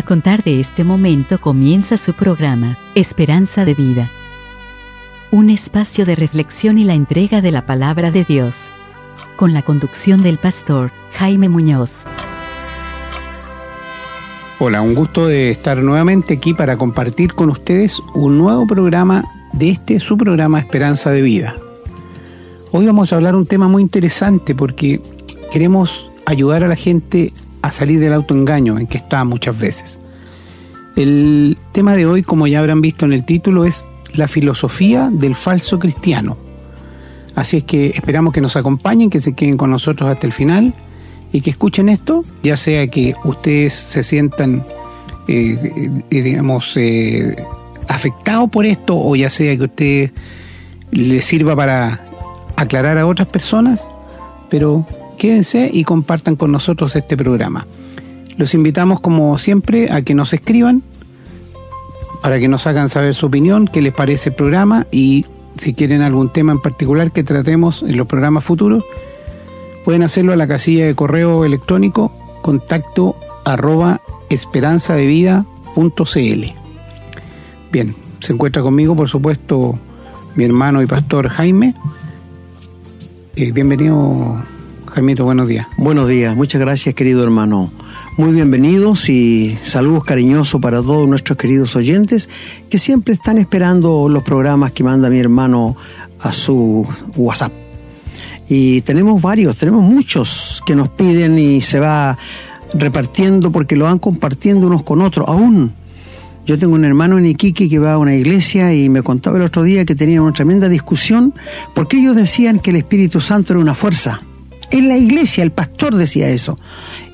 A contar de este momento comienza su programa, Esperanza de Vida. Un espacio de reflexión y la entrega de la palabra de Dios. Con la conducción del pastor Jaime Muñoz. Hola, un gusto de estar nuevamente aquí para compartir con ustedes un nuevo programa de este su programa Esperanza de Vida. Hoy vamos a hablar un tema muy interesante porque queremos ayudar a la gente a salir del autoengaño en que está muchas veces. El tema de hoy, como ya habrán visto en el título, es la filosofía del falso cristiano. Así es que esperamos que nos acompañen, que se queden con nosotros hasta el final y que escuchen esto, ya sea que ustedes se sientan, eh, eh, digamos, eh, afectados por esto o ya sea que ustedes les sirva para aclarar a otras personas, pero quédense y compartan con nosotros este programa. Los invitamos como siempre a que nos escriban para que nos hagan saber su opinión, qué les parece el programa y si quieren algún tema en particular que tratemos en los programas futuros, pueden hacerlo a la casilla de correo electrónico contacto arroba esperanzadevida.cl. Bien, se encuentra conmigo por supuesto mi hermano y pastor Jaime. Eh, bienvenido Jaimito, buenos días. Buenos días, muchas gracias querido hermano. Muy bienvenidos y saludos cariñosos para todos nuestros queridos oyentes que siempre están esperando los programas que manda mi hermano a su WhatsApp. Y tenemos varios, tenemos muchos que nos piden y se va repartiendo porque lo van compartiendo unos con otros. Aún yo tengo un hermano en Iquique que va a una iglesia y me contaba el otro día que tenían una tremenda discusión porque ellos decían que el Espíritu Santo era una fuerza en la iglesia, el pastor decía eso.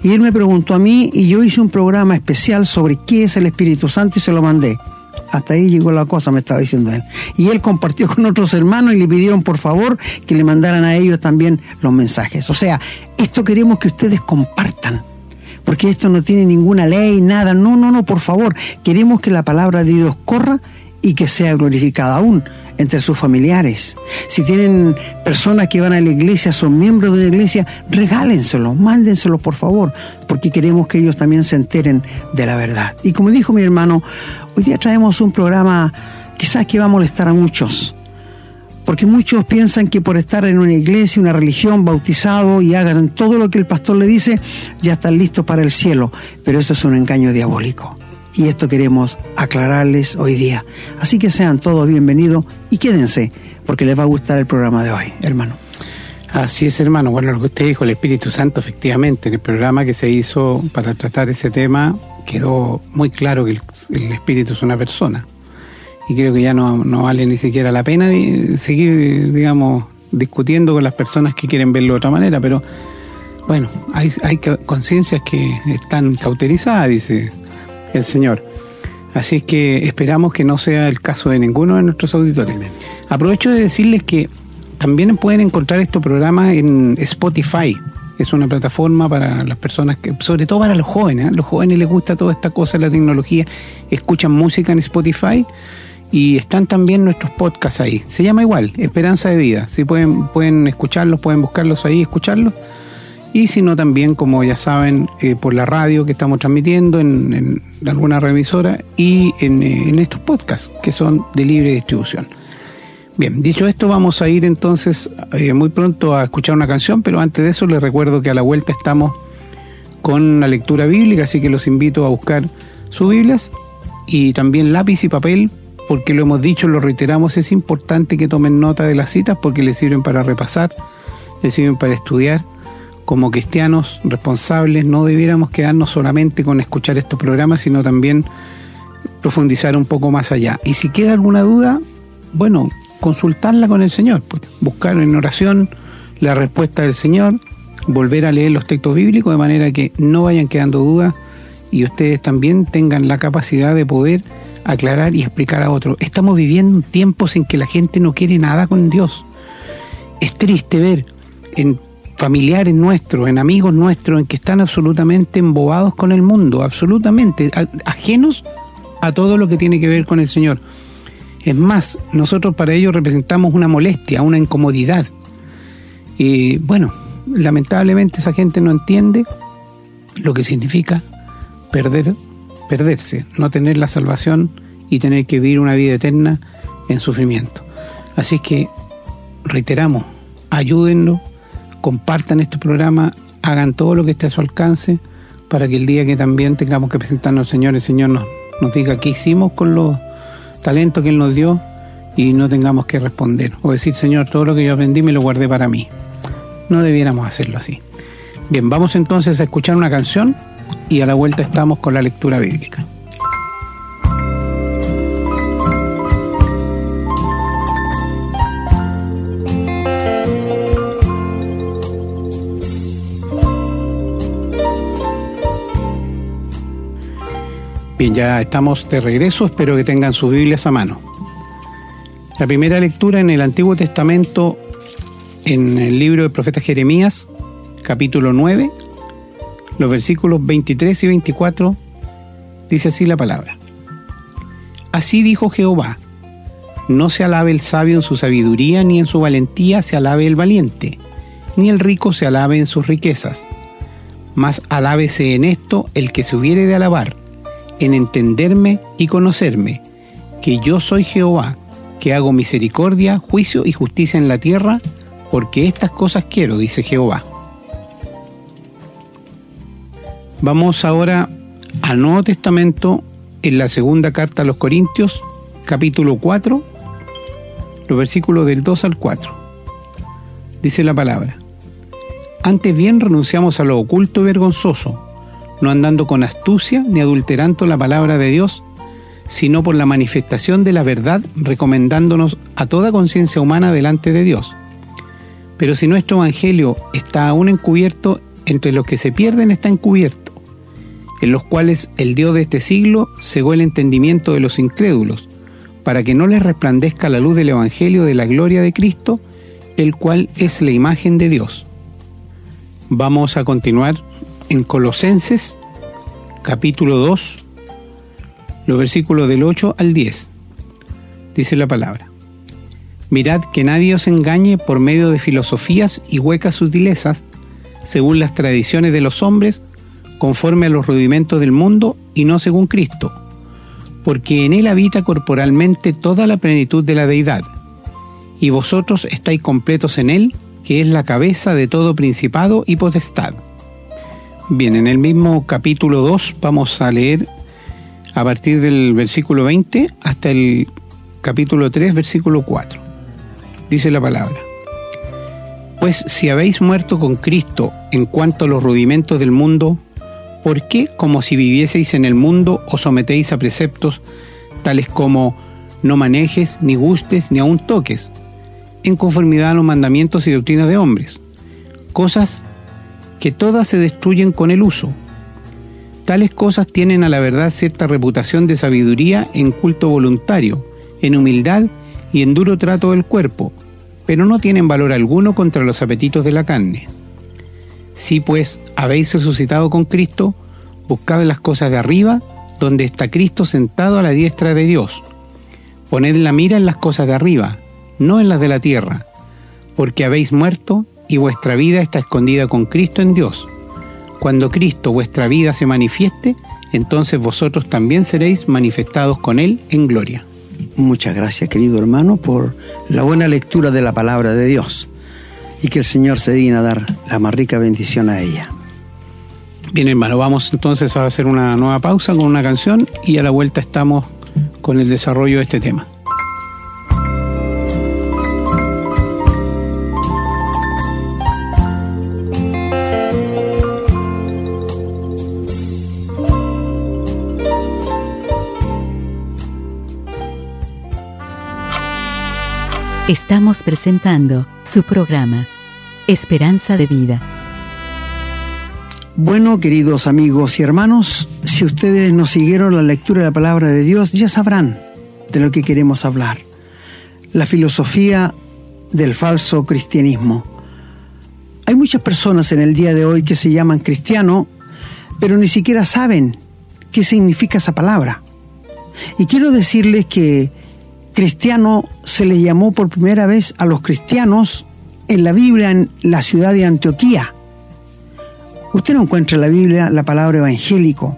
Y él me preguntó a mí y yo hice un programa especial sobre qué es el Espíritu Santo y se lo mandé. Hasta ahí llegó la cosa, me estaba diciendo él. Y él compartió con otros hermanos y le pidieron por favor que le mandaran a ellos también los mensajes. O sea, esto queremos que ustedes compartan. Porque esto no tiene ninguna ley, nada. No, no, no, por favor. Queremos que la palabra de Dios corra y que sea glorificada aún entre sus familiares. Si tienen personas que van a la iglesia, son miembros de la iglesia, regálenselo, mándenselo por favor, porque queremos que ellos también se enteren de la verdad. Y como dijo mi hermano, hoy día traemos un programa quizás que va a molestar a muchos. Porque muchos piensan que por estar en una iglesia, una religión, bautizado y hagan todo lo que el pastor le dice, ya están listos para el cielo. Pero eso es un engaño diabólico y esto queremos aclararles hoy día. Así que sean todos bienvenidos y quédense, porque les va a gustar el programa de hoy, hermano. Así es, hermano. Bueno, lo que usted dijo, el Espíritu Santo, efectivamente, en el programa que se hizo para tratar ese tema, quedó muy claro que el, Espíritu es una persona. Y creo que ya no, no vale ni siquiera la pena seguir, digamos, discutiendo con las personas que quieren verlo de otra manera, pero bueno, hay, hay conciencias que están cauterizadas, dice el Señor. Así es que esperamos que no sea el caso de ninguno de nuestros auditores. Aprovecho de decirles que también pueden encontrar estos programas en Spotify. Es una plataforma para las personas que, sobre todo para los jóvenes, ¿eh? los jóvenes les gusta toda esta cosa, la tecnología, escuchan música en Spotify y están también nuestros podcasts ahí. Se llama igual, Esperanza de Vida. Si pueden, pueden escucharlos, pueden buscarlos ahí, escucharlos y sino también, como ya saben, eh, por la radio que estamos transmitiendo en, alguna revisora y eh, en, estos podcasts que son de libre distribución. Bien, dicho esto, vamos a ir entonces eh, muy pronto a escuchar una canción, pero antes de eso les recuerdo que a la vuelta estamos con la lectura bíblica, así que los invito a buscar sus Biblias y también lápiz y papel, porque lo hemos dicho, lo reiteramos, es importante que tomen nota de las citas porque les sirven para repasar, les sirven para estudiar como cristianos responsables no debiéramos quedarnos solamente con escuchar estos programas, sino también profundizar un poco más allá. Y si queda alguna duda, bueno, consultarla con el Señor, pues, buscar en oración la respuesta del Señor, volver a leer los textos bíblicos de manera que no vayan quedando dudas y ustedes también tengan la capacidad de poder aclarar y explicar a otros. Estamos viviendo tiempos en que la gente no quiere nada con Dios. Es triste ver en familiares nuestros, en amigos nuestros, en que están absolutamente embobados con el mundo, absolutamente ajenos a todo lo que tiene que ver con el Señor. Es más, nosotros para ellos representamos una molestia, una incomodidad. Y bueno, lamentablemente esa gente no entiende lo que significa perder perderse, no tener la salvación y tener que vivir una vida eterna en sufrimiento. Así que reiteramos, ayúdenlo, compartan este programa, hagan todo lo que esté a su alcance para que el día que también tengamos que presentarnos Señor, el Señor nos, nos diga qué hicimos con los talentos que Él nos dio y no tengamos que responder o decir, Señor, todo lo que yo aprendí me lo guardé para mí. No debiéramos hacerlo así. Bien, vamos entonces a escuchar una canción y a la vuelta estamos con la lectura bíblica. Bien, ya estamos de regreso, espero que tengan sus Biblias a mano. La primera lectura en el Antiguo Testamento, en el libro del profeta Jeremías, capítulo 9, los versículos 23 y 24, dice así la palabra. Así dijo Jehová, no se alabe el sabio en su sabiduría, ni en su valentía se alabe el valiente, ni el rico se alabe en sus riquezas, mas alábese en esto el que se hubiere de alabar en entenderme y conocerme, que yo soy Jehová, que hago misericordia, juicio y justicia en la tierra, porque estas cosas quiero, dice Jehová. Vamos ahora al Nuevo Testamento, en la segunda carta a los Corintios, capítulo 4, los versículos del 2 al 4. Dice la palabra, antes bien renunciamos a lo oculto y vergonzoso, no andando con astucia ni adulterando la palabra de Dios, sino por la manifestación de la verdad, recomendándonos a toda conciencia humana delante de Dios. Pero si nuestro Evangelio está aún encubierto, entre los que se pierden está encubierto, en los cuales el Dios de este siglo cegó el entendimiento de los incrédulos, para que no les resplandezca la luz del Evangelio de la gloria de Cristo, el cual es la imagen de Dios. Vamos a continuar en Colosenses capítulo 2, los versículos del 8 al 10. Dice la palabra. Mirad que nadie os engañe por medio de filosofías y huecas sutilezas, según las tradiciones de los hombres, conforme a los rudimentos del mundo y no según Cristo, porque en él habita corporalmente toda la plenitud de la deidad, y vosotros estáis completos en él, que es la cabeza de todo principado y potestad Bien, en el mismo capítulo 2 vamos a leer a partir del versículo 20 hasta el capítulo 3, versículo 4. Dice la palabra. Pues si habéis muerto con Cristo en cuanto a los rudimentos del mundo, ¿por qué, como si vivieseis en el mundo, os sometéis a preceptos tales como no manejes, ni gustes, ni aun toques, en conformidad a los mandamientos y doctrinas de hombres? Cosas que todas se destruyen con el uso. Tales cosas tienen a la verdad cierta reputación de sabiduría en culto voluntario, en humildad y en duro trato del cuerpo, pero no tienen valor alguno contra los apetitos de la carne. Si pues habéis resucitado con Cristo, buscad las cosas de arriba, donde está Cristo sentado a la diestra de Dios. Poned la mira en las cosas de arriba, no en las de la tierra, porque habéis muerto y vuestra vida está escondida con Cristo en Dios. Cuando Cristo, vuestra vida, se manifieste, entonces vosotros también seréis manifestados con Él en gloria. Muchas gracias, querido hermano, por la buena lectura de la palabra de Dios y que el Señor se digna a dar la más rica bendición a ella. Bien, hermano, vamos entonces a hacer una nueva pausa con una canción y a la vuelta estamos con el desarrollo de este tema. Estamos presentando su programa, Esperanza de Vida. Bueno, queridos amigos y hermanos, si ustedes nos siguieron la lectura de la palabra de Dios, ya sabrán de lo que queremos hablar. La filosofía del falso cristianismo. Hay muchas personas en el día de hoy que se llaman cristiano, pero ni siquiera saben qué significa esa palabra. Y quiero decirles que cristiano se le llamó por primera vez a los cristianos en la Biblia en la ciudad de Antioquía. Usted no encuentra en la Biblia la palabra evangélico.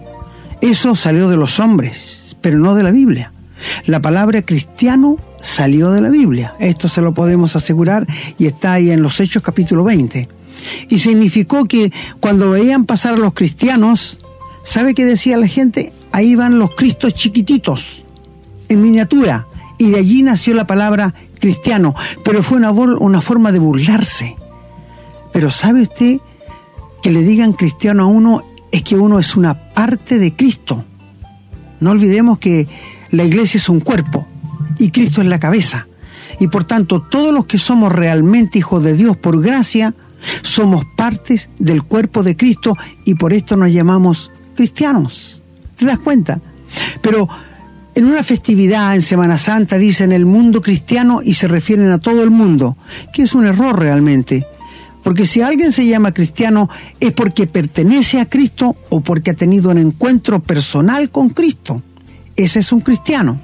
Eso salió de los hombres, pero no de la Biblia. La palabra cristiano salió de la Biblia. Esto se lo podemos asegurar y está ahí en los Hechos capítulo 20. Y significó que cuando veían pasar a los cristianos, ¿sabe qué decía la gente? Ahí van los cristos chiquititos, en miniatura. Y de allí nació la palabra cristiano. Pero fue una, una forma de burlarse. Pero ¿sabe usted que le digan cristiano a uno es que uno es una parte de Cristo? No olvidemos que la iglesia es un cuerpo y Cristo es la cabeza. Y por tanto, todos los que somos realmente hijos de Dios por gracia, somos partes del cuerpo de Cristo y por esto nos llamamos cristianos. ¿Te das cuenta? Pero en una festividad en Semana Santa dicen el mundo cristiano y se refieren a todo el mundo, que es un error realmente. Porque si alguien se llama cristiano es porque pertenece a Cristo o porque ha tenido un encuentro personal con Cristo. Ese es un cristiano.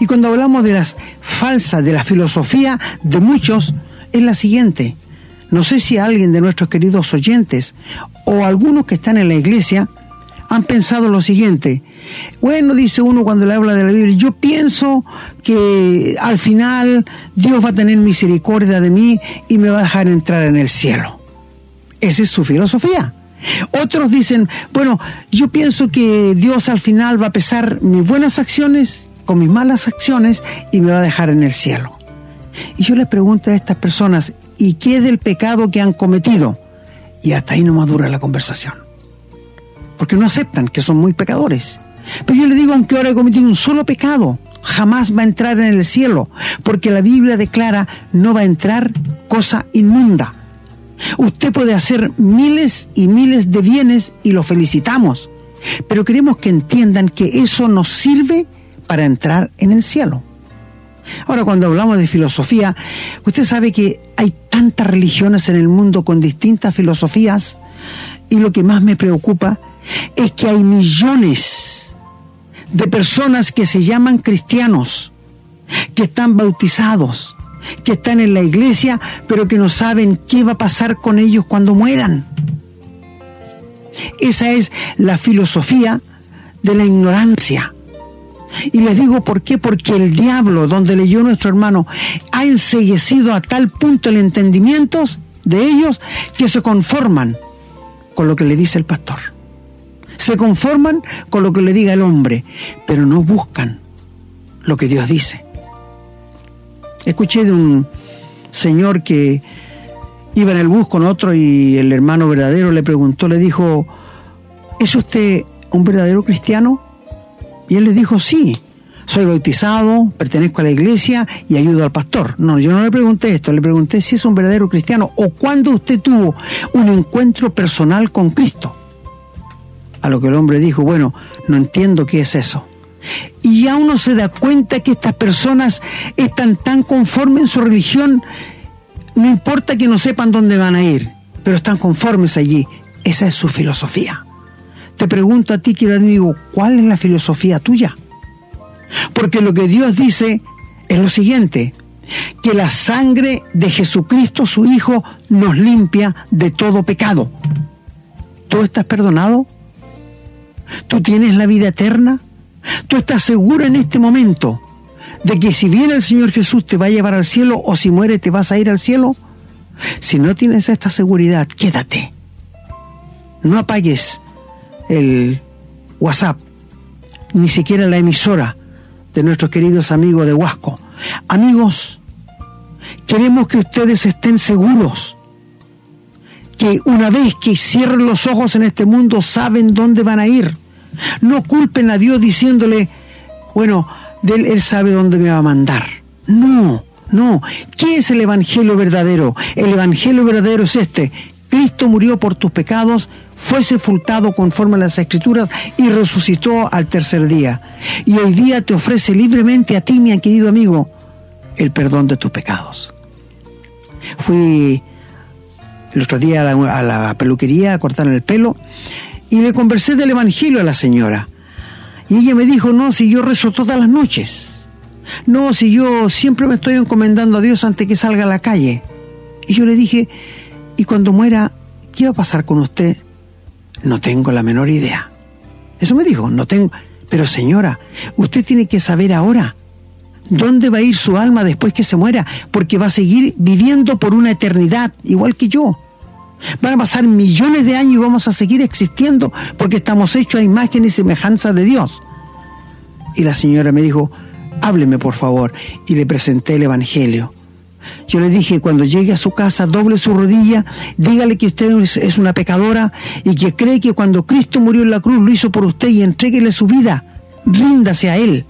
Y cuando hablamos de las falsas, de la filosofía de muchos, es la siguiente. No sé si alguien de nuestros queridos oyentes o algunos que están en la iglesia han pensado lo siguiente. Bueno, dice uno cuando le habla de la Biblia, yo pienso que al final Dios va a tener misericordia de mí y me va a dejar entrar en el cielo. Esa es su filosofía. Otros dicen, bueno, yo pienso que Dios al final va a pesar mis buenas acciones con mis malas acciones y me va a dejar en el cielo. Y yo les pregunto a estas personas, ¿y qué del pecado que han cometido? Y hasta ahí no madura la conversación. Porque no aceptan que son muy pecadores. Pero yo les digo, aunque ahora he cometido un solo pecado, jamás va a entrar en el cielo, porque la Biblia declara no va a entrar cosa inmunda. Usted puede hacer miles y miles de bienes y lo felicitamos, pero queremos que entiendan que eso nos sirve para entrar en el cielo. Ahora, cuando hablamos de filosofía, usted sabe que hay tantas religiones en el mundo con distintas filosofías y lo que más me preocupa es que hay millones de personas que se llaman cristianos, que están bautizados, que están en la iglesia, pero que no saben qué va a pasar con ellos cuando mueran. Esa es la filosofía de la ignorancia. Y les digo por qué, porque el diablo, donde leyó nuestro hermano, ha enseguecido a tal punto el entendimiento de ellos que se conforman con lo que le dice el pastor. Se conforman con lo que le diga el hombre, pero no buscan lo que Dios dice. Escuché de un señor que iba en el bus con otro y el hermano verdadero le preguntó, le dijo, ¿es usted un verdadero cristiano? Y él le dijo, sí, soy bautizado, pertenezco a la iglesia y ayudo al pastor. No, yo no le pregunté esto, le pregunté si es un verdadero cristiano o cuándo usted tuvo un encuentro personal con Cristo. Lo que el hombre dijo, bueno, no entiendo qué es eso. Y ya uno se da cuenta que estas personas están tan conformes en su religión, no importa que no sepan dónde van a ir, pero están conformes allí. Esa es su filosofía. Te pregunto a ti, querido amigo, ¿cuál es la filosofía tuya? Porque lo que Dios dice es lo siguiente, que la sangre de Jesucristo, su Hijo, nos limpia de todo pecado. ¿Tú estás perdonado? ¿Tú tienes la vida eterna? ¿Tú estás seguro en este momento de que si viene el Señor Jesús te va a llevar al cielo o si muere te vas a ir al cielo? Si no tienes esta seguridad, quédate. No apagues el WhatsApp, ni siquiera la emisora de nuestros queridos amigos de Huasco. Amigos, queremos que ustedes estén seguros que una vez que cierren los ojos en este mundo saben dónde van a ir. No culpen a Dios diciéndole, bueno, él, sabe dónde me va a mandar. No, no. ¿Qué es el Evangelio verdadero? El Evangelio verdadero es este. Cristo murió por tus pecados, fue sepultado conforme a las escrituras y resucitó al tercer día. Y hoy día te ofrece libremente a ti, mi querido amigo, el perdón de tus pecados. Fui el otro día a la, a la peluquería a cortarle el pelo y le conversé del Evangelio a la señora. Y ella me dijo, no, si yo rezo todas las noches. No, si yo siempre me estoy encomendando a Dios antes que salga a la calle. Y yo le dije, ¿y cuando muera, qué va a pasar con usted? No tengo la menor idea. Eso me dijo, no tengo. Pero señora, usted tiene que saber ahora dónde va a ir su alma después que se muera, porque va a seguir viviendo por una eternidad, igual que yo. Van a pasar millones de años y vamos a seguir existiendo porque estamos hechos a imagen y semejanza de Dios. Y la señora me dijo, hábleme por favor, y le presenté el Evangelio. Yo le dije, cuando llegue a su casa, doble su rodilla, dígale que usted es una pecadora y que cree que cuando Cristo murió en la cruz lo hizo por usted y entréguele su vida, ríndase a Él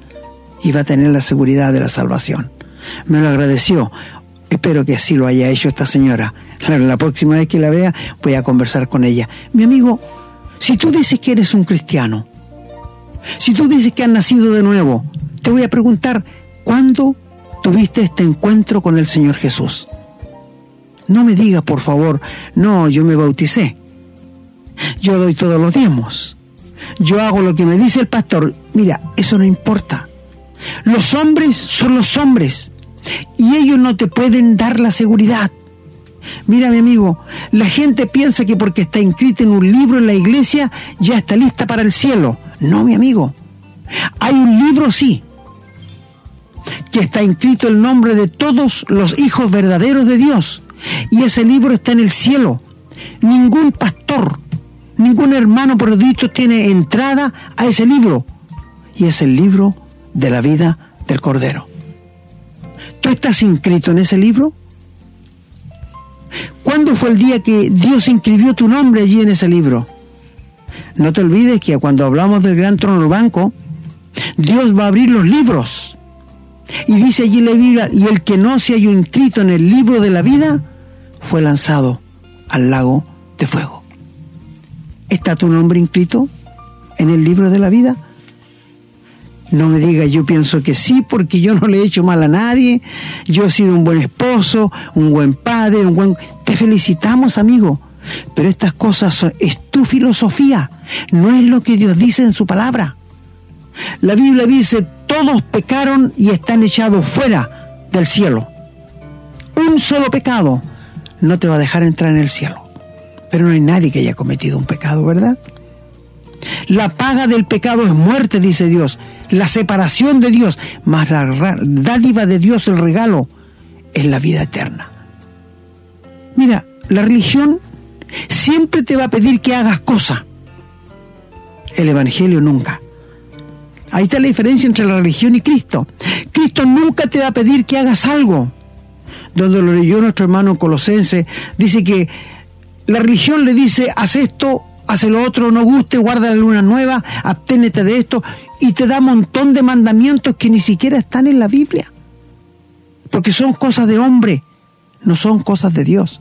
y va a tener la seguridad de la salvación. Me lo agradeció. Espero que así lo haya hecho esta señora. La próxima vez que la vea voy a conversar con ella. Mi amigo, si tú dices que eres un cristiano, si tú dices que has nacido de nuevo, te voy a preguntar, ¿cuándo tuviste este encuentro con el Señor Jesús? No me digas, por favor, no, yo me bauticé. Yo doy todos los diezmos. Yo hago lo que me dice el pastor. Mira, eso no importa. Los hombres son los hombres y ellos no te pueden dar la seguridad. Mira, mi amigo, la gente piensa que porque está inscrita en un libro en la iglesia ya está lista para el cielo. No, mi amigo. Hay un libro, sí, que está inscrito el nombre de todos los hijos verdaderos de Dios. Y ese libro está en el cielo. Ningún pastor, ningún hermano por Dios tiene entrada a ese libro. Y es el libro de la vida del Cordero. ¿Tú estás inscrito en ese libro? ¿Cuándo fue el día que Dios inscribió tu nombre allí en ese libro? No te olvides que cuando hablamos del gran trono del banco, Dios va a abrir los libros. Y dice allí la Biblia, y el que no se haya inscrito en el libro de la vida, fue lanzado al lago de fuego. ¿Está tu nombre inscrito en el libro de la vida? No me diga, yo pienso que sí, porque yo no le he hecho mal a nadie. Yo he sido un buen esposo, un buen padre, un buen... Te felicitamos, amigo. Pero estas cosas es tu filosofía, no es lo que Dios dice en su palabra. La Biblia dice, todos pecaron y están echados fuera del cielo. Un solo pecado no te va a dejar entrar en el cielo. Pero no hay nadie que haya cometido un pecado, ¿verdad? La paga del pecado es muerte, dice Dios. La separación de Dios, más la dádiva de Dios, el regalo, es la vida eterna. Mira, la religión siempre te va a pedir que hagas cosas. El Evangelio nunca. Ahí está la diferencia entre la religión y Cristo. Cristo nunca te va a pedir que hagas algo. Donde lo leyó nuestro hermano Colosense, dice que la religión le dice, haz esto hace lo otro, no guste, guarda la luna nueva, abténete de esto, y te da un montón de mandamientos que ni siquiera están en la Biblia. Porque son cosas de hombre, no son cosas de Dios.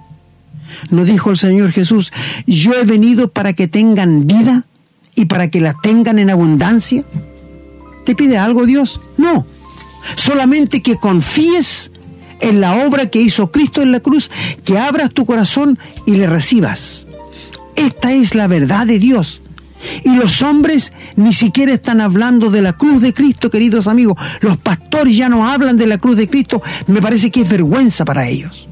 Nos dijo el Señor Jesús, yo he venido para que tengan vida y para que la tengan en abundancia. ¿Te pide algo Dios? No. Solamente que confíes en la obra que hizo Cristo en la cruz, que abras tu corazón y le recibas. Esta es la verdad de Dios. Y los hombres ni siquiera están hablando de la cruz de Cristo, queridos amigos. Los pastores ya no hablan de la cruz de Cristo. Me parece que es vergüenza para ellos.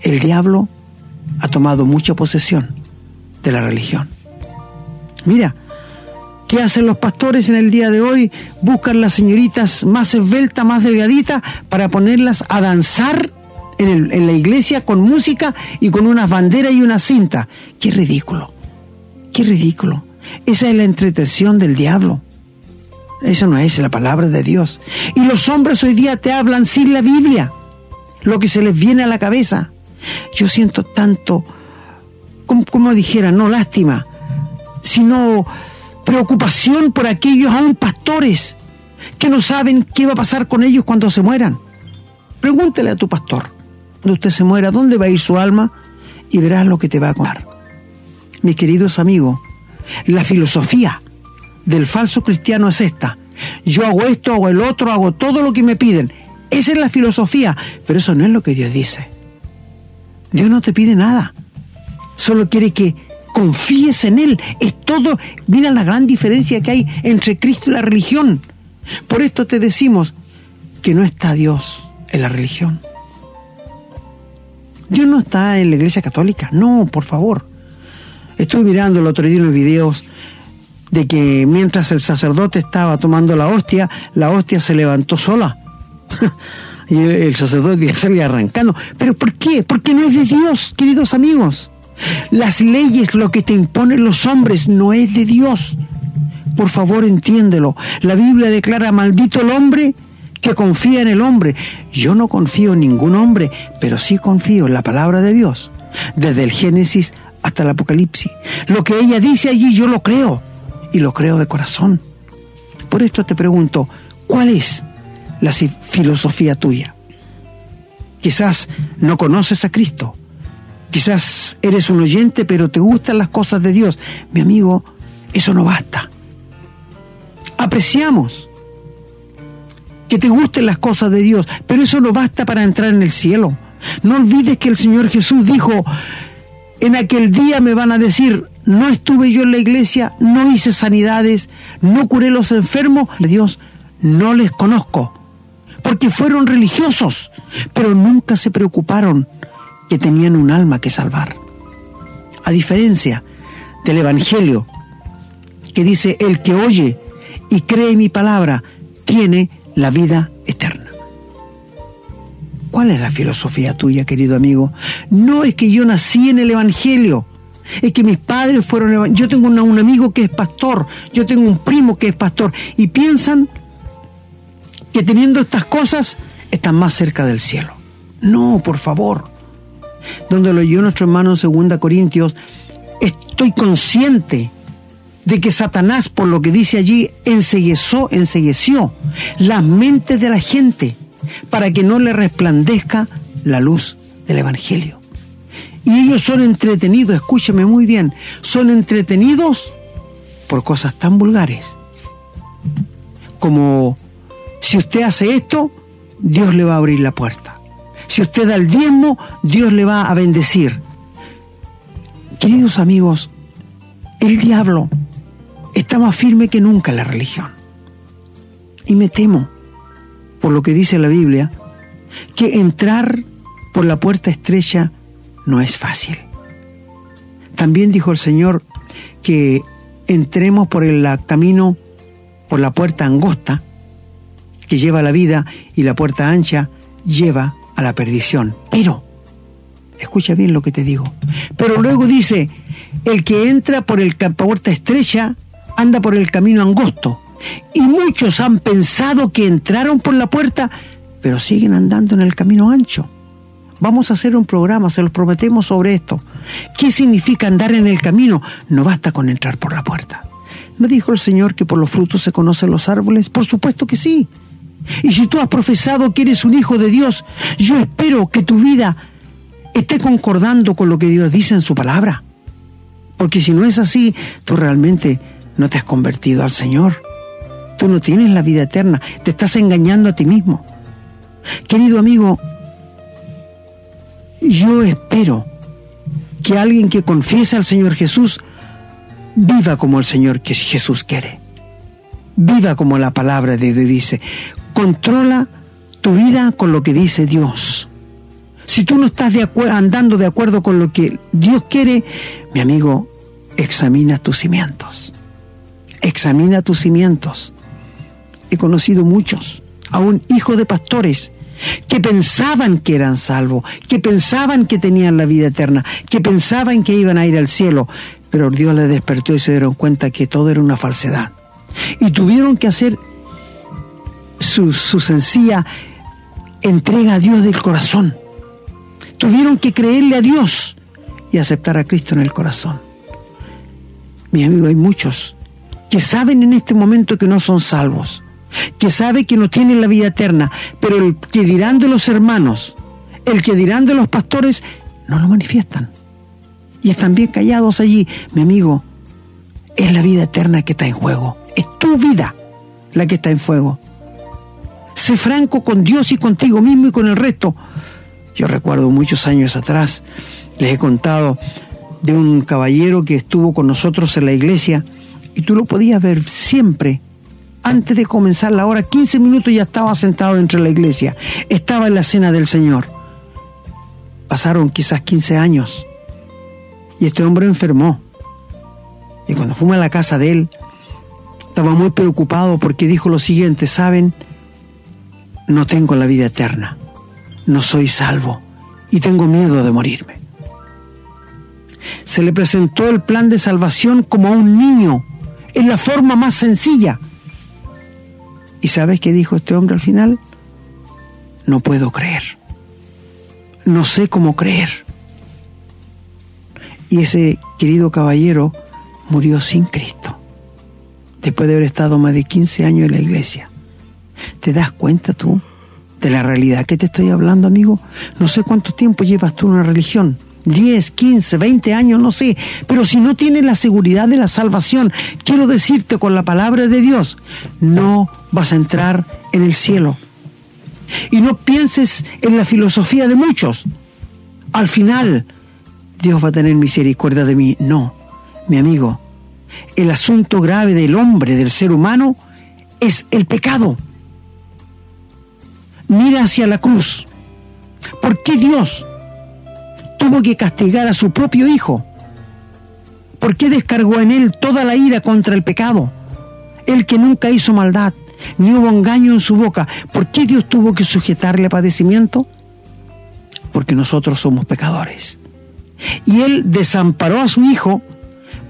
El diablo ha tomado mucha posesión de la religión. Mira, ¿qué hacen los pastores en el día de hoy? Buscan las señoritas más esbeltas, más delgaditas, para ponerlas a danzar en, la iglesia con música y con unas banderas y una cinta. Qué ridículo, qué ridículo. Esa es la entretención del diablo. Eso no es la palabra de Dios. Y los hombres hoy día te hablan sin la Biblia, lo que se les viene a la cabeza. Yo siento tanto, como, dijera, no lástima, sino preocupación por aquellos aún pastores que no saben qué va a pasar con ellos cuando se mueran. Pregúntele a tu pastor cuando usted se muera, ¿dónde va a ir su alma? Y verás lo que te va a contar. Mis queridos amigos, la filosofía del falso cristiano es esta. Yo hago esto, hago el otro, hago todo lo que me piden. Esa es la filosofía, pero eso no es lo que Dios dice. Dios no te pide nada. Solo quiere que confíes en Él. Es todo. Mira la gran diferencia que hay entre Cristo y la religión. Por esto te decimos que no está Dios en la religión. Dios no está en la iglesia católica, no, por favor. Estuve mirando el otro día unos videos de que mientras el sacerdote estaba tomando la hostia, la hostia se levantó sola. y el, sacerdote ya salía arrancando. ¿Pero por qué? Porque no es de Dios, queridos amigos. Las leyes, lo que te imponen los hombres, no es de Dios. Por favor, entiéndelo. La Biblia declara maldito el hombre que confía en el hombre. Yo no confío en ningún hombre, pero sí confío en la palabra de Dios. Desde el Génesis hasta el Apocalipsis. Lo que ella dice allí yo lo creo. Y lo creo de corazón. Por esto te pregunto, ¿cuál es la filosofía tuya? Quizás no conoces a Cristo. Quizás eres un oyente, pero te gustan las cosas de Dios. Mi amigo, eso no basta apreciamos que te gusten las cosas de Dios, pero eso no basta para entrar en el cielo. No olvides que el Señor Jesús dijo, en aquel día me van a decir, no estuve yo en la iglesia, no hice sanidades, no curé los enfermos, a Dios no les conozco, porque fueron religiosos, pero nunca se preocuparon que tenían un alma que salvar. A diferencia del Evangelio, que dice, el que oye y cree mi palabra, tiene la vida eterna. ¿Cuál es la filosofía tuya, querido amigo? No es que yo nací en el Evangelio, es que mis padres fueron... Yo tengo un amigo que es pastor, yo tengo un primo que es pastor, y piensan que teniendo estas cosas están más cerca del cielo. No, por favor. Donde lo oyó nuestro hermano en 2 Corintios, estoy consciente de que Satanás, por lo que dice allí, enseguezó, ensegueció las mentes de la gente para que no le resplandezca la luz del Evangelio. Y ellos son entretenidos, escúcheme muy bien, son entretenidos por cosas tan vulgares como si usted hace esto, Dios le va a abrir la puerta. Si usted da el diezmo, Dios le va a bendecir. Queridos amigos, el diablo está más firme que nunca la religión. Y me temo, por lo que dice la Biblia, que entrar por la puerta estrecha no es fácil. También dijo el Señor que entremos por el camino, por la puerta angosta, que lleva a la vida, y la puerta ancha lleva a la perdición. Pero, escucha bien lo que te digo, pero luego dice, el que entra por el puerta estrecha anda por el camino angosto. Y muchos han pensado que entraron por la puerta, pero siguen andando en el camino ancho. Vamos a hacer un programa, se los prometemos sobre esto. ¿Qué significa andar en el camino? No basta con entrar por la puerta. ¿No dijo el Señor que por los frutos se conocen los árboles? Por supuesto que sí. Y si tú has profesado que eres un hijo de Dios, yo espero que tu vida esté concordando con lo que Dios dice en su palabra. Porque si no es así, tú realmente no te has convertido al Señor. Tú no tienes la vida eterna, te estás engañando a ti mismo. Querido amigo, yo espero que alguien que confiese al Señor Jesús viva como el Señor que Jesús quiere. Viva como la palabra de Dios dice. Controla tu vida con lo que dice Dios. Si tú no estás andando de acuerdo con lo que Dios quiere, mi amigo, examina tus cimientos examina tus cimientos. He conocido muchos, aún hijos de pastores, que pensaban que eran salvos, que pensaban que tenían la vida eterna, que pensaban que iban a ir al cielo, pero Dios les despertó y se dieron cuenta que todo era una falsedad. Y tuvieron que hacer su, su sencilla entrega a Dios del corazón. Tuvieron que creerle a Dios y aceptar a Cristo en el corazón. Mi amigo, hay muchos que saben en este momento que no son salvos, que saben que no tienen la vida eterna, pero el que dirán de los hermanos, el que dirán de los pastores, no lo manifiestan. Y están bien callados allí, mi amigo. Es la vida eterna que está en juego. Es tu vida la que está en fuego. Sé franco con Dios y contigo mismo y con el resto. Yo recuerdo muchos años atrás, les he contado de un caballero que estuvo con nosotros en la iglesia y tú lo podías ver siempre. Antes de comenzar la hora, 15 minutos ya estaba sentado dentro de la iglesia. Estaba en la cena del Señor. Pasaron quizás 15 años. Y este hombre enfermó. Y cuando fuimos a la casa de él, estaba muy preocupado porque dijo lo siguiente, ¿saben? No tengo la vida eterna, no soy salvo y tengo miedo de morirme. Se le presentó el plan de salvación como a un niño, en la forma más sencilla. ¿Y sabes qué dijo este hombre al final? No puedo creer. No sé cómo creer. Y ese querido caballero murió sin Cristo, después de haber estado más de 15 años en la iglesia. ¿Te das cuenta tú de la realidad que te estoy hablando, amigo? No sé cuánto tiempo llevas tú en una religión. 10, 15, 20 años, no sé, pero si no tienes la seguridad de la salvación, quiero decirte con la palabra de Dios, no vas a entrar en el cielo. Y no pienses en la filosofía de muchos. Al final, Dios va a tener misericordia de mí. No, mi amigo, el asunto grave del hombre, del ser humano, es el pecado. Mira hacia la cruz. ¿Por qué Dios tuvo que castigar a su propio Hijo? ¿Por qué descargó en él toda la ira contra el pecado? El que nunca hizo maldad, ni hubo engaño en su boca. ¿Por qué Dios tuvo que sujetarle a padecimiento? Porque nosotros somos pecadores. Y Él desamparó a su Hijo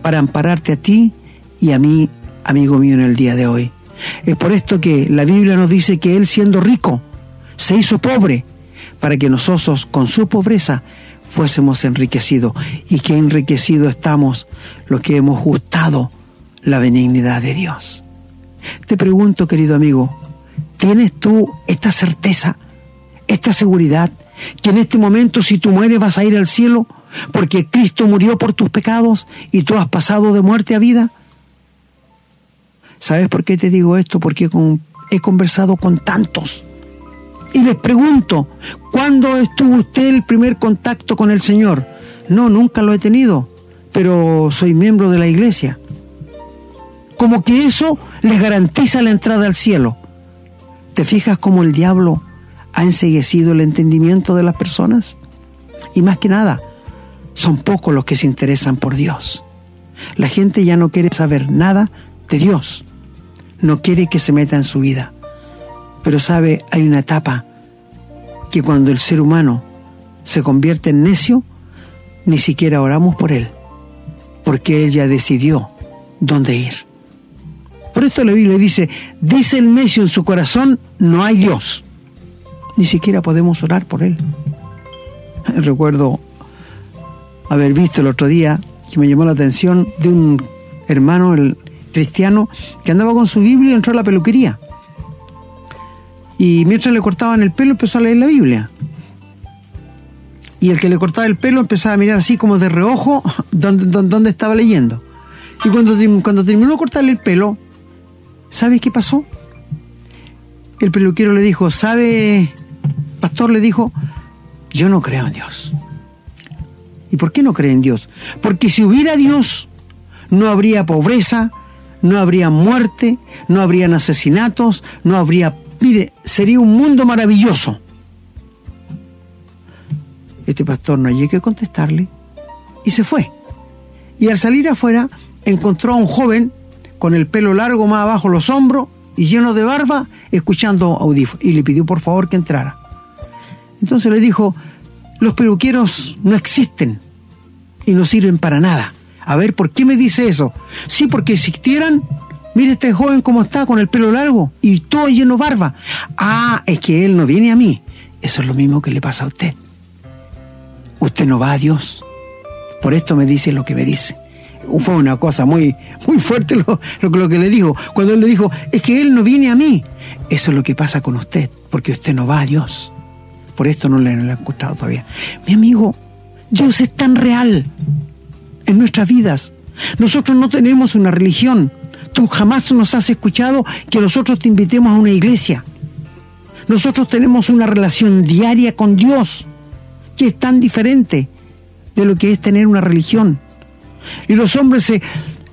para ampararte a ti y a mí, amigo mío, en el día de hoy. Es por esto que la Biblia nos dice que Él siendo rico, se hizo pobre, para que nosotros con su pobreza fuésemos enriquecidos. Y que enriquecidos estamos los que hemos gustado la benignidad de Dios. Te pregunto, querido amigo, ¿tienes tú esta certeza, esta seguridad, que en este momento si tú mueres vas a ir al cielo porque Cristo murió por tus pecados y tú has pasado de muerte a vida? ¿Sabes por qué te digo esto? Porque he conversado con tantos. Y les pregunto, ¿cuándo estuvo usted el primer contacto con el Señor? No, nunca lo he tenido, pero soy miembro de la iglesia como que eso les garantiza la entrada al cielo. ¿Te fijas cómo el diablo ha enseguecido el entendimiento de las personas? Y más que nada, son pocos los que se interesan por Dios. La gente ya no quiere saber nada de Dios. No quiere que se meta en su vida. Pero sabe, hay una etapa que cuando el ser humano se convierte en necio, ni siquiera oramos por él, porque él ya decidió dónde ir. Por esto la Biblia dice, dice el necio en su corazón, no hay Dios. Ni siquiera podemos orar por él. Recuerdo haber visto el otro día que me llamó la atención de un hermano el cristiano que andaba con su Biblia y entró a la peluquería. Y mientras le cortaban el pelo empezó a leer la Biblia. Y el que le cortaba el pelo empezaba a mirar así como de reojo donde, estaba leyendo. Y cuando, cuando terminó de cortarle el pelo, ¿Sabes qué pasó? El peluquero le dijo, ¿sabe? Pastor le dijo, yo no creo en Dios. ¿Y por qué no cree en Dios? Porque si hubiera Dios, no habría pobreza, no habría muerte, no habrían asesinatos, no habría... Mire, sería un mundo maravilloso. Este pastor no hay que contestarle y se fue. Y al salir afuera encontró a un joven con el pelo largo más abajo los hombros y lleno de barba, escuchando audífonos. Y le pidió por favor que entrara. Entonces le dijo, los peluqueros no existen y no sirven para nada. A ver, ¿por qué me dice eso? Sí, porque existieran, mire este joven cómo está con el pelo largo y todo lleno de barba. Ah, es que él no viene a mí. Eso es lo mismo que le pasa a usted. Usted no va a Dios. Por esto me dice lo que me dice fue una cosa muy, muy fuerte lo, lo, que le dijo. Cuando él le dijo, es que él no viene a mí. Eso es lo que pasa con usted, porque usted no va a Dios. Por esto no le, no le han escuchado todavía. Mi amigo, Dios es tan real en nuestras vidas. Nosotros no tenemos una religión. Tú jamás nos has escuchado que nosotros te invitemos a una iglesia. Nosotros tenemos una relación diaria con Dios, que es tan diferente de lo que es tener una religión. Y los hombres se,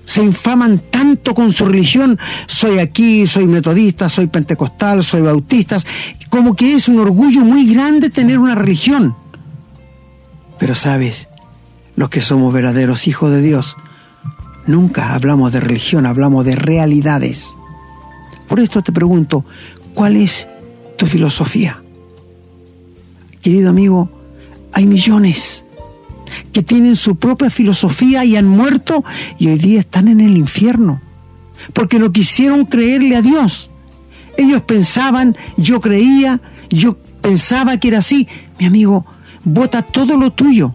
se infaman tanto con su religión, soy aquí, soy metodista, soy pentecostal, soy bautista, como que es un orgullo muy grande tener una religión. Pero sabes, los que somos verdaderos hijos de Dios, Nunca hablamos de religión, hablamos de realidades. Por esto te pregunto, ¿cuál es tu filosofía? Querido amigo, hay millones que tienen su propia filosofía y han muerto y hoy día están en el infierno, porque no quisieron creerle a Dios. Ellos pensaban, yo creía, yo pensaba que era así. Mi amigo, bota todo lo tuyo.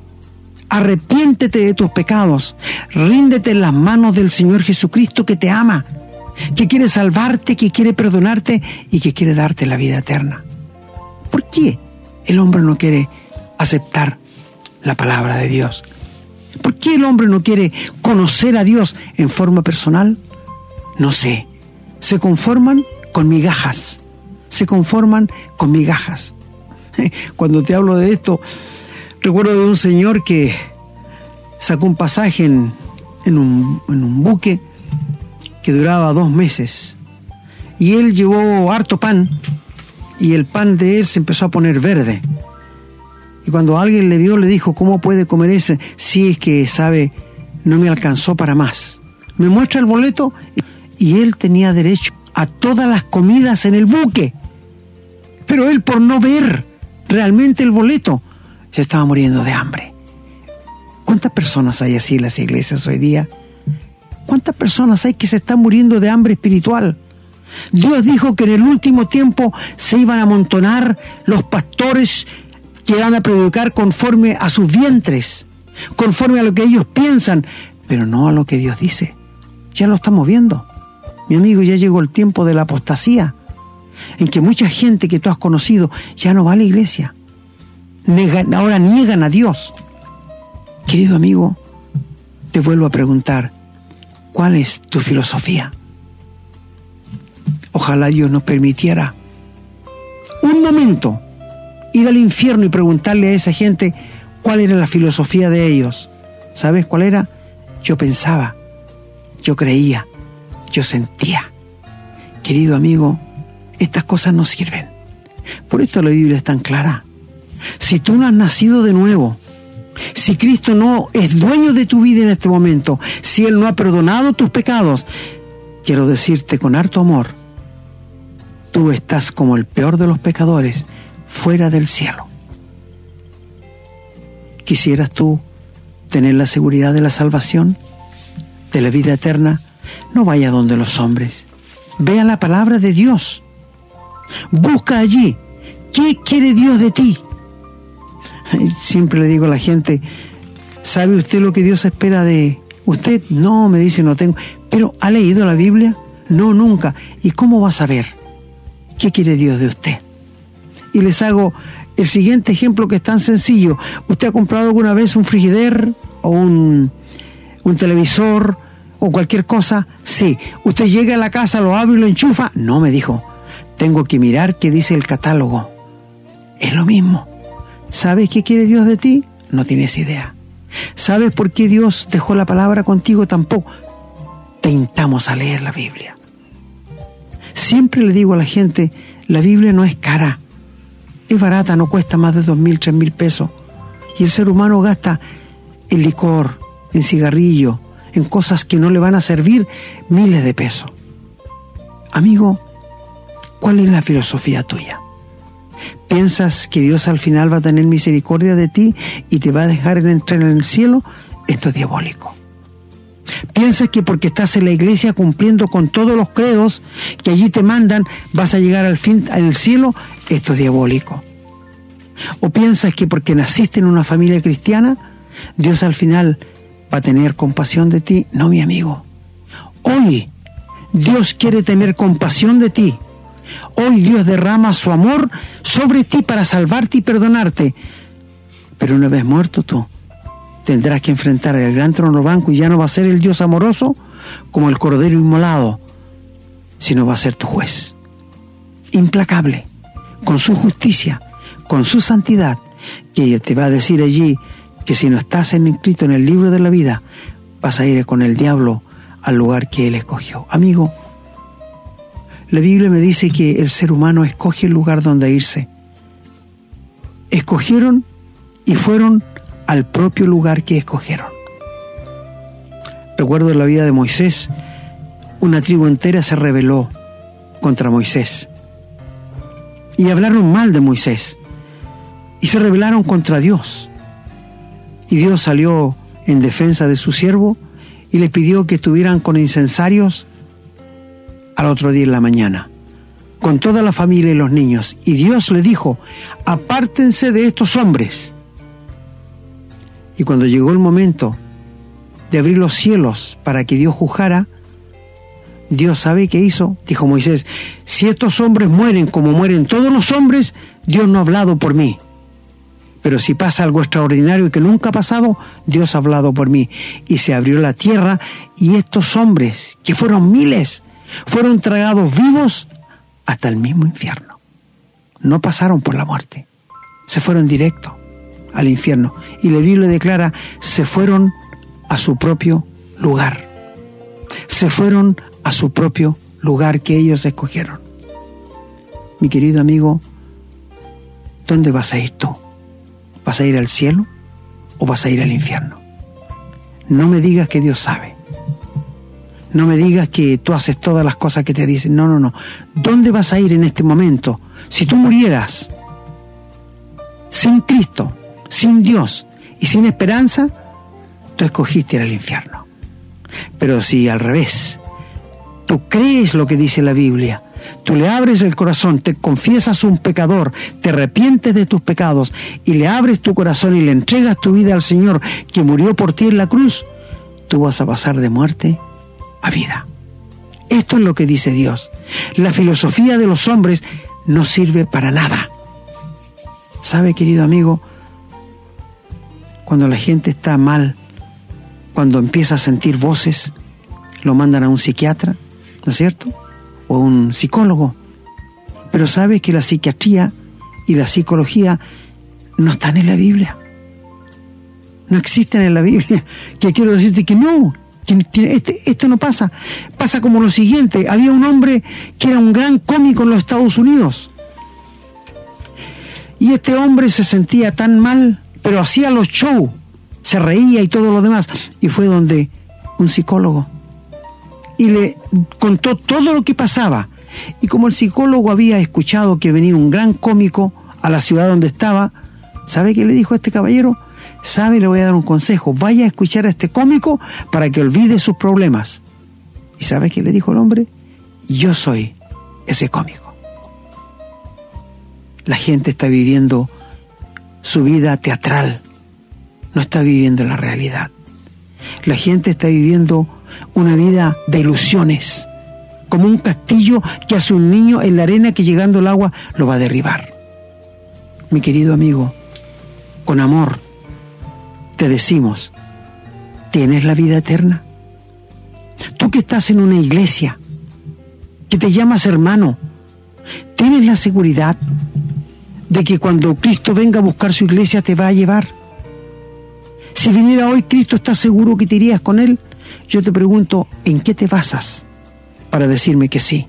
Arrepiéntete de tus pecados. Ríndete en las manos del Señor Jesucristo que te ama, que quiere salvarte, que quiere perdonarte y que quiere darte la vida eterna. ¿Por qué el hombre no quiere aceptar la palabra de Dios? ¿Por qué el hombre no quiere conocer a Dios en forma personal? No sé. Se conforman con migajas. Se conforman con migajas. Cuando te hablo de esto, recuerdo de un señor que sacó un pasaje en, un, en un buque que duraba dos meses. Y él llevó harto pan y el pan de él se empezó a poner verde. Y cuando alguien le vio, le dijo, ¿cómo puede comer ese si es que sabe, no me alcanzó para más? Me muestra el boleto y él tenía derecho a todas las comidas en el buque. Pero él por no ver realmente el boleto, se estaba muriendo de hambre. ¿Cuántas personas hay así en las iglesias hoy día? ¿Cuántas personas hay que se están muriendo de hambre espiritual? Dios dijo que en el último tiempo se iban a amontonar los pastores que van a predicar conforme a sus vientres, conforme a lo que ellos piensan, pero no a lo que Dios dice. Ya lo estamos viendo. Mi amigo, ya llegó el tiempo de la apostasía en que mucha gente que tú has conocido ya no va a la iglesia. Ahora niegan a Dios. Querido amigo, te vuelvo a preguntar, ¿cuál es tu filosofía? Ojalá Dios nos permitiera un momento ir al infierno y preguntarle a esa gente cuál era la filosofía de ellos. ¿Sabes cuál era? Yo pensaba, yo creía, yo sentía. Querido amigo, estas cosas no sirven. Por esto la Biblia es tan clara. Si tú no has nacido de nuevo, si Cristo no es dueño de tu vida en este momento, si Él no ha perdonado tus pecados, quiero decirte con harto amor, tú estás como el peor de los pecadores fuera del cielo. ¿Quisieras tú tener la seguridad de la salvación, de la vida eterna? No vaya donde los hombres. Vea la palabra de Dios. Busca allí. ¿Qué quiere Dios de ti? Siempre le digo a la gente, ¿sabe usted lo que Dios espera de usted? No, me dice, no tengo. Pero ¿ha leído la Biblia? No, nunca. ¿Y cómo va a saber? ¿Qué quiere Dios de usted? Y les hago el siguiente ejemplo que es tan sencillo. ¿Usted ha comprado alguna vez un frigider o un, un televisor o cualquier cosa? Sí. ¿Usted llega a la casa, lo abre y lo enchufa? No, me dijo. Tengo que mirar qué dice el catálogo. Es lo mismo. ¿Sabes qué quiere Dios de ti? No tienes idea. ¿Sabes por qué Dios dejó la palabra contigo? Tampoco. Te intamos a leer la Biblia. Siempre le digo a la gente, la Biblia no es cara. Es barata, no cuesta más de dos mil, tres mil pesos. Y el ser humano gasta en licor, en cigarrillo, en cosas que no le van a servir miles de pesos. Amigo, ¿Cuál es la filosofía tuya? ¿Piensas que Dios al final va a tener misericordia de ti y te va a dejar entrar en el cielo? Esto es diabólico. ¿Piensas que porque estás en la iglesia cumpliendo con todos los credos que allí te mandan vas a llegar al fin al cielo? Esto es diabólico. ¿O piensas que porque naciste en una familia cristiana, Dios al final va a tener compasión de ti? No, mi amigo. Hoy Dios quiere tener compasión de ti Hoy Dios derrama su amor sobre ti para salvarte y perdonarte. Pero una vez muerto tú, tendrás que enfrentar el gran trono blanco y ya no va a ser el Dios amoroso como el cordero inmolado, sino va a ser tu juez. Implacable, con su justicia, con su santidad, que te va a decir allí que si no estás inscrito en el libro de la vida, vas a ir con el diablo al lugar que él escogió. Amigo, la Biblia me dice que el ser humano escoge el lugar donde irse. Escogieron y fueron al propio lugar que escogieron. Recuerdo la vida de Moisés, una tribu entera se rebeló contra Moisés. Y hablaron mal de Moisés. Y se rebelaron contra Dios. Y Dios salió en defensa de su siervo y le pidió que estuvieran con incensarios al otro día en la mañana, con toda la familia y los niños. Y Dios le dijo, apártense de estos hombres. Y cuando llegó el momento de abrir los cielos para que Dios juzgara, Dios sabe qué hizo. Dijo Moisés, si estos hombres mueren como mueren todos los hombres, Dios no ha hablado por mí. Pero si pasa algo extraordinario que nunca ha pasado, Dios ha hablado por mí. Y se abrió la tierra y estos hombres, que fueron miles, fueron tragados vivos hasta el mismo infierno. No pasaron por la muerte, se fueron directo al infierno. Y la Biblia declara, se fueron a su propio lugar. Se fueron a su propio lugar que ellos escogieron. Mi querido amigo, ¿dónde vas a ir tú? ¿Vas a ir al cielo o vas a ir al infierno? No me digas que Dios sabe. No me digas que tú haces todas las cosas que te dicen. No, no, no. ¿Dónde vas a ir en este momento? Si tú murieras sin Cristo, sin Dios y sin esperanza, tú escogiste ir al infierno. Pero si al revés, tú crees lo que dice la Biblia, tú le abres el corazón, te confiesas un pecador, te arrepientes de tus pecados y le abres tu corazón y le entregas tu vida al Señor que murió por ti en la cruz, tú vas a pasar de muerte vida. Esto es lo que dice Dios. La filosofía de los hombres no sirve para nada. ¿Sabe, querido amigo? Cuando la gente está mal, cuando empieza a sentir voces, lo mandan a un psiquiatra, ¿no es cierto? O a un psicólogo. Pero sabe que la psiquiatría y la psicología no están en la Biblia. No existen en la Biblia. Que quiero decirte que no, este, esto no pasa. Pasa como lo siguiente. Había un hombre que era un gran cómico en los Estados Unidos. Y este hombre se sentía tan mal, pero hacía los shows se reía y todo lo demás. Y fue donde un psicólogo. Y le contó todo lo que pasaba. Y como el psicólogo había escuchado que venía un gran cómico a la ciudad donde estaba, ¿sabe qué le dijo a este caballero? Sabe, le voy a dar un consejo. Vaya a escuchar a este cómico para que olvide sus problemas. ¿Y sabe qué le dijo el hombre? Yo soy ese cómico. La gente está viviendo su vida teatral, no está viviendo la realidad. La gente está viviendo una vida de ilusiones, como un castillo que hace un niño en la arena que llegando el agua lo va a derribar. Mi querido amigo, con amor te decimos, ¿tienes la vida eterna? Tú que estás en una iglesia, que te llamas hermano, ¿tienes la seguridad de que cuando Cristo venga a buscar su iglesia te va a llevar? Si viniera hoy Cristo, ¿estás seguro que te irías con Él? Yo te pregunto, ¿en qué te basas para decirme que sí?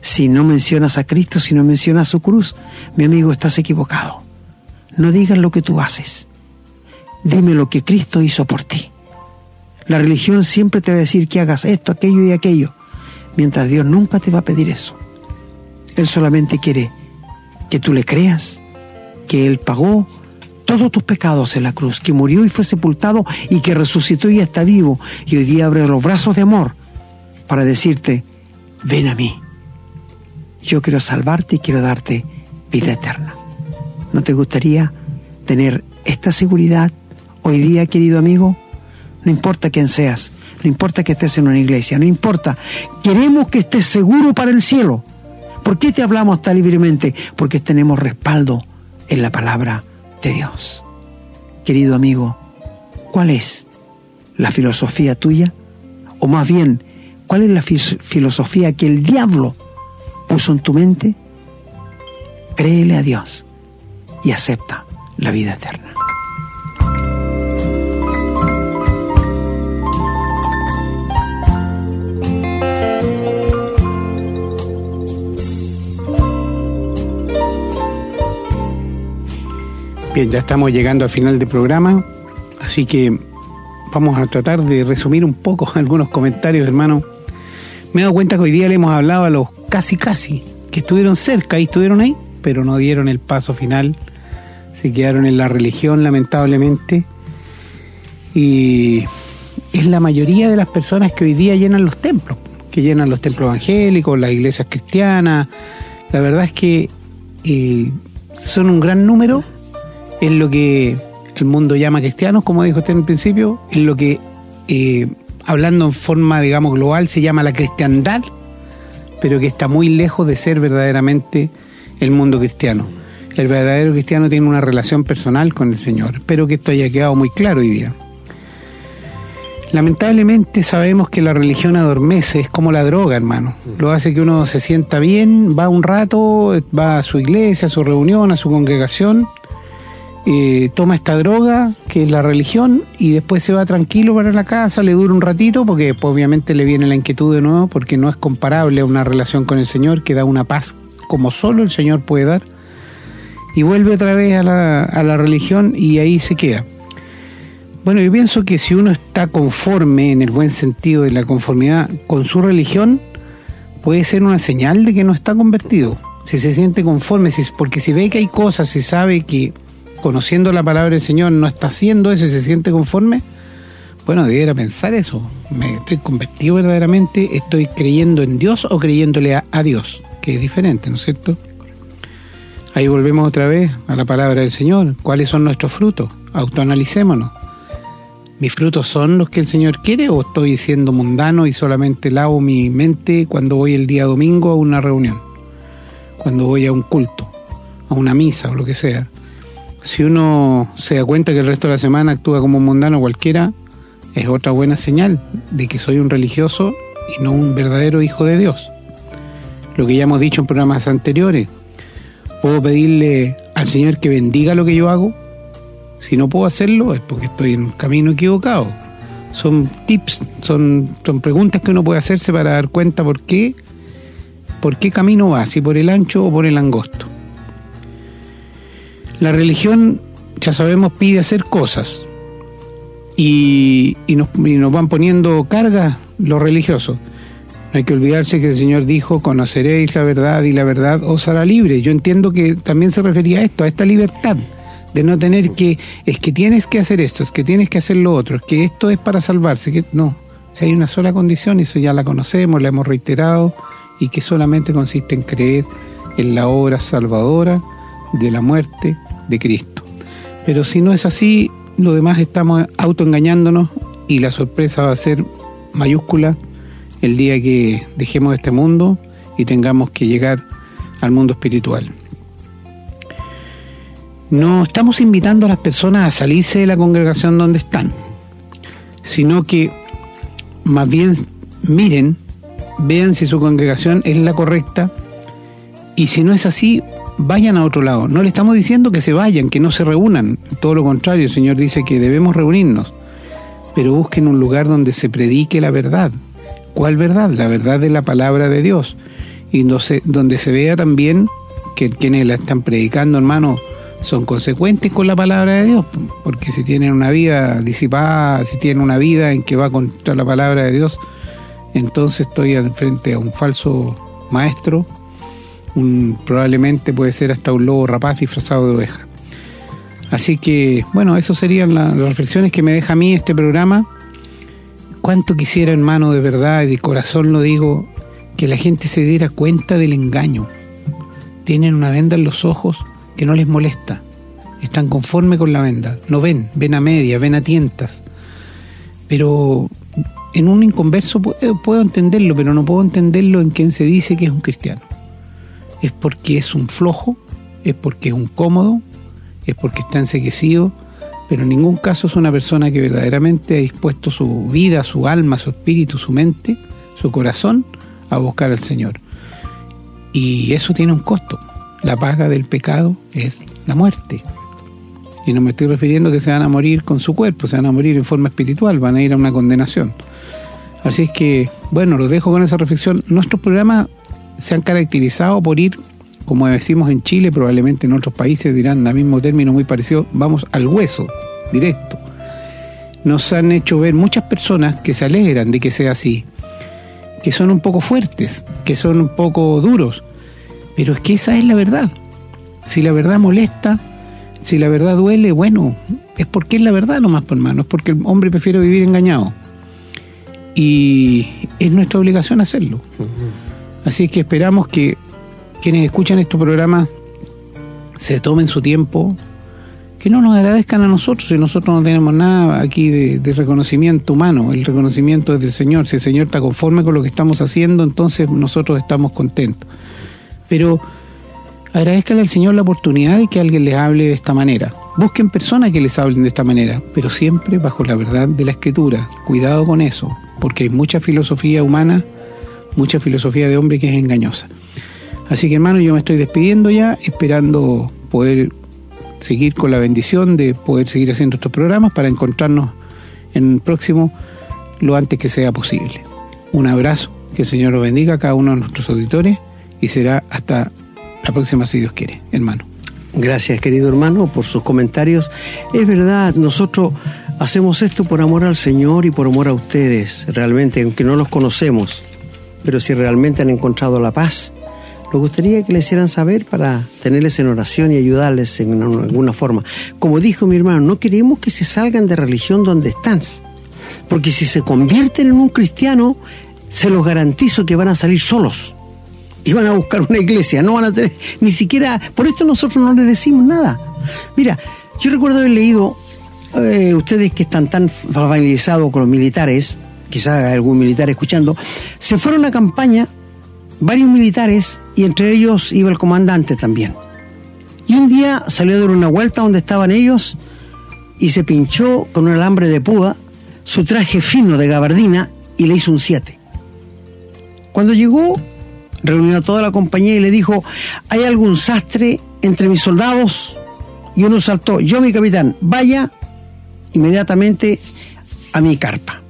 Si no mencionas a Cristo, si no mencionas su cruz, mi amigo, estás equivocado. No digas lo que tú haces. Dime lo que Cristo hizo por ti. La religión siempre te va a decir que hagas esto, aquello y aquello, mientras Dios nunca te va a pedir eso. Él solamente quiere que tú le creas, que Él pagó todos tus pecados en la cruz, que murió y fue sepultado y que resucitó y está vivo. Y hoy día abre los brazos de amor para decirte, ven a mí. Yo quiero salvarte y quiero darte vida eterna. ¿No te gustaría tener esta seguridad hoy día, querido amigo? No importa quién seas, no importa que estés en una iglesia, no importa. Queremos que estés seguro para el cielo. ¿Por qué te hablamos tan libremente? Porque tenemos respaldo en la palabra de Dios. Querido amigo, ¿cuál es la filosofía tuya? O más bien, ¿cuál es la filosofía que el diablo puso en tu mente? Créele a Dios y acepta la vida eterna. Bien, ya estamos llegando al final del programa, así que vamos a tratar de resumir un poco algunos comentarios, hermano. Me he dado cuenta que hoy día le hemos hablado a los casi casi, que estuvieron cerca y estuvieron ahí, pero no dieron el paso final. Se quedaron en la religión, lamentablemente. Y es la mayoría de las personas que hoy día llenan los templos, que llenan los templos evangélicos, las iglesias cristianas. La verdad es que eh, son un gran número en lo que el mundo llama cristianos, como dijo usted en el principio, en lo que, eh, hablando en forma, digamos, global, se llama la cristiandad, pero que está muy lejos de ser verdaderamente el mundo cristiano. El verdadero cristiano tiene una relación personal con el Señor. Espero que esto haya quedado muy claro hoy día. Lamentablemente sabemos que la religión adormece, es como la droga, hermano. Lo hace que uno se sienta bien, va un rato, va a su iglesia, a su reunión, a su congregación, eh, toma esta droga, que es la religión, y después se va tranquilo para la casa, le dura un ratito, porque pues, obviamente le viene la inquietud de nuevo, porque no es comparable a una relación con el Señor que da una paz como solo el Señor puede dar, y vuelve otra vez a la, a la religión y ahí se queda. Bueno, yo pienso que si uno está conforme, en el buen sentido de la conformidad, con su religión, puede ser una señal de que no está convertido. Si se siente conforme, si, porque si ve que hay cosas, si sabe que conociendo la palabra del Señor no está haciendo eso y se siente conforme, bueno, debiera pensar eso. ¿Me estoy convertido verdaderamente? ¿Estoy creyendo en Dios o creyéndole a, a Dios? Que es diferente, ¿no es cierto? Ahí volvemos otra vez a la palabra del Señor. ¿Cuáles son nuestros frutos? Autoanalicémonos ¿Mis frutos son los que el Señor quiere o estoy siendo mundano y solamente lavo mi mente cuando voy el día domingo a una reunión? Cuando voy a un culto, a una misa o lo que sea. Si uno se da cuenta que el resto de la semana actúa como un mundano cualquiera, es otra buena señal de que soy un religioso y no un verdadero hijo de Dios. Lo que ya hemos dicho en programas anteriores, puedo pedirle al Señor que bendiga lo que yo hago, si no puedo hacerlo es porque estoy en un camino equivocado. Son tips, son, son preguntas que uno puede hacerse para dar cuenta por qué, por qué camino va, si por el ancho o por el angosto. La religión, ya sabemos, pide hacer cosas y, nos, y nos van poniendo cargas los religiosos. No hay que olvidarse que el Señor dijo, conoceréis la verdad y la verdad os hará libre. Yo entiendo que también se refería a esto, a esta libertad de no tener que, es que tienes que hacer esto, es que tienes que hacer lo otro, es que esto es para salvarse, que no, si hay una sola condición, eso ya la conocemos, la hemos reiterado, y que solamente consiste en creer en la obra salvadora de la muerte de Cristo. Pero si no es así, lo demás estamos autoengañándonos y la sorpresa va a ser mayúscula el día que dejemos este mundo y tengamos que llegar al mundo espiritual. No estamos invitando a las personas a salirse de la congregación donde están, sino que más bien miren, vean si su congregación es la correcta y si no es así, vayan a otro lado. No le estamos diciendo que se vayan, que no se reúnan, todo lo contrario, el Señor dice que debemos reunirnos, pero busquen un lugar donde se predique la verdad. ¿Cuál verdad? La verdad de la palabra de Dios. Y donde se vea también que quienes la están predicando, hermano, son consecuentes con la palabra de Dios, porque si tienen una vida disipada, si tienen una vida en que va contra la palabra de Dios, entonces estoy frente a un falso maestro, un, probablemente puede ser hasta un lobo rapaz disfrazado de oveja. Así que, bueno, eso serían las reflexiones que me deja a mí este programa. Cuánto quisiera, hermano, de verdad y de corazón lo digo, que la gente se diera cuenta del engaño. Tienen una venda en los ojos que no les molesta, están conformes con la venda, no ven, ven a media, ven a tientas. Pero en un inconverso puedo, entenderlo, pero no puedo entenderlo en quien se dice que es un cristiano. Es porque es un flojo, es porque es un cómodo, es porque está enseguecido, pero en ningún caso es una persona que verdaderamente ha dispuesto su vida, su alma, su espíritu, su mente, su corazón a buscar al Señor. Y eso tiene un costo la paga del pecado es la muerte. Y no me estoy refiriendo que se van a morir con su cuerpo, se van a morir en forma espiritual, van a ir a una condenación. Así es que, bueno, los dejo con esa reflexión. Nuestros programas se han caracterizado por ir, como decimos en Chile, probablemente en otros países dirán el mismo término muy parecido, vamos al hueso, directo. nos han hecho ver muchas personas que se alegran de que sea así, que son un poco fuertes, que son un poco duros, pero es que esa es la verdad. Si la verdad molesta, si la verdad duele, bueno, es porque es la verdad nomás, por hermano, es porque el hombre prefiere vivir engañado. Y es nuestra obligación hacerlo. Así que esperamos que quienes escuchan estos programas se tomen su tiempo, que no nos agradezcan a nosotros si nosotros no tenemos nada aquí de, reconocimiento humano, el reconocimiento es del Señor, si el Señor está conforme con lo que estamos haciendo, entonces nosotros estamos contentos. Pero agradezcanle al Señor la oportunidad de que alguien les hable de esta manera. Busquen personas que les hablen de esta manera, pero siempre bajo la verdad de la Escritura. Cuidado con eso, porque hay mucha filosofía humana, mucha filosofía de hombre que es engañosa. Así que hermano, yo me estoy despidiendo ya, esperando poder seguir con la bendición de poder seguir haciendo estos programas para encontrarnos en el próximo lo antes que sea posible. Un abrazo, que el Señor lo bendiga a cada uno de nuestros auditores y será hasta la próxima si Dios quiere, hermano. Gracias, querido hermano, por sus comentarios. Es verdad, nosotros hacemos esto por amor al Señor y por amor a ustedes, realmente, aunque no los conocemos, pero si realmente han encontrado la paz, nos gustaría que le hicieran saber para tenerles en oración y ayudarles en alguna forma. Como dijo mi hermano, no queremos que se salgan de religión donde están, porque si se convierten en un cristiano, se los garantizo que van a salir solos y van a buscar una iglesia, no van a tener ni siquiera, por esto nosotros no les decimos nada. Mira, yo recuerdo haber leído, eh, ustedes que están tan familiarizados con los militares, quizás algún militar escuchando, se fueron a campaña varios militares y entre ellos iba el comandante también. Y un día salió a dar una vuelta donde estaban ellos y se pinchó con un alambre de púa su traje fino de gabardina y le hizo un 7. Cuando llegó, reunió a toda la compañía y le dijo, ¿hay algún sastre entre mis soldados? Y uno saltó, yo mi capitán, vaya inmediatamente a mi carpa.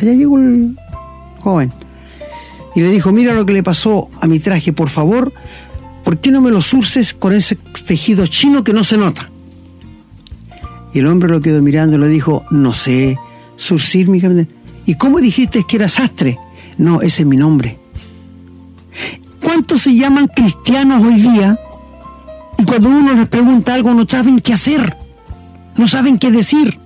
Allá llegó el joven y le dijo, mira lo que le pasó a mi traje, por favor, ¿por qué no me lo surces con ese tejido chino que no se nota? Y el hombre lo quedó mirando y le dijo, no sé, surcir mi ¿Y cómo dijiste que era sastre? No, ese es mi nombre. ¿Cuántos se llaman cristianos hoy día? Y cuando uno les pregunta algo no saben qué hacer, no saben qué decir.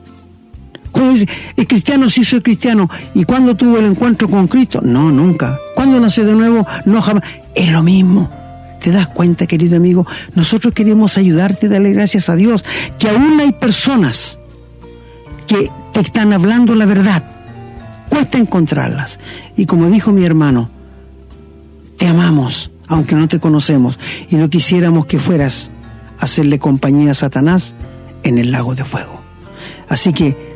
Cuando dice, es cristiano, sí soy cristiano. ¿Y cuándo tuvo el encuentro con Cristo? No, nunca. ¿Cuándo nació de nuevo? No, jamás. Es lo mismo. ¿Te das cuenta, querido amigo? Nosotros queremos ayudarte, darle gracias a Dios, que aún hay personas que te están hablando la verdad. Cuesta encontrarlas. Y como dijo mi hermano, te amamos, aunque no te conocemos, y no quisiéramos que fueras a hacerle compañía a Satanás en el lago de fuego. Así que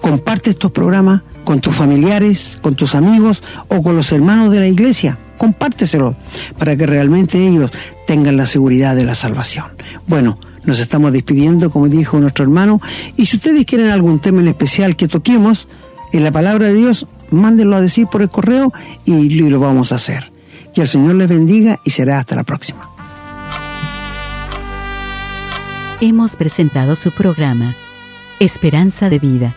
comparte estos programas con tus familiares, con tus amigos o con los hermanos de la iglesia. Compárteselo para que realmente ellos tengan la seguridad de la salvación. Bueno, nos estamos despidiendo, como dijo nuestro hermano, y si ustedes quieren algún tema en especial que toquemos en la palabra de Dios, mándenlo a decir por el correo y lo vamos a hacer. Que el Señor les bendiga y será hasta la próxima. Hemos presentado su programa, Esperanza de Vida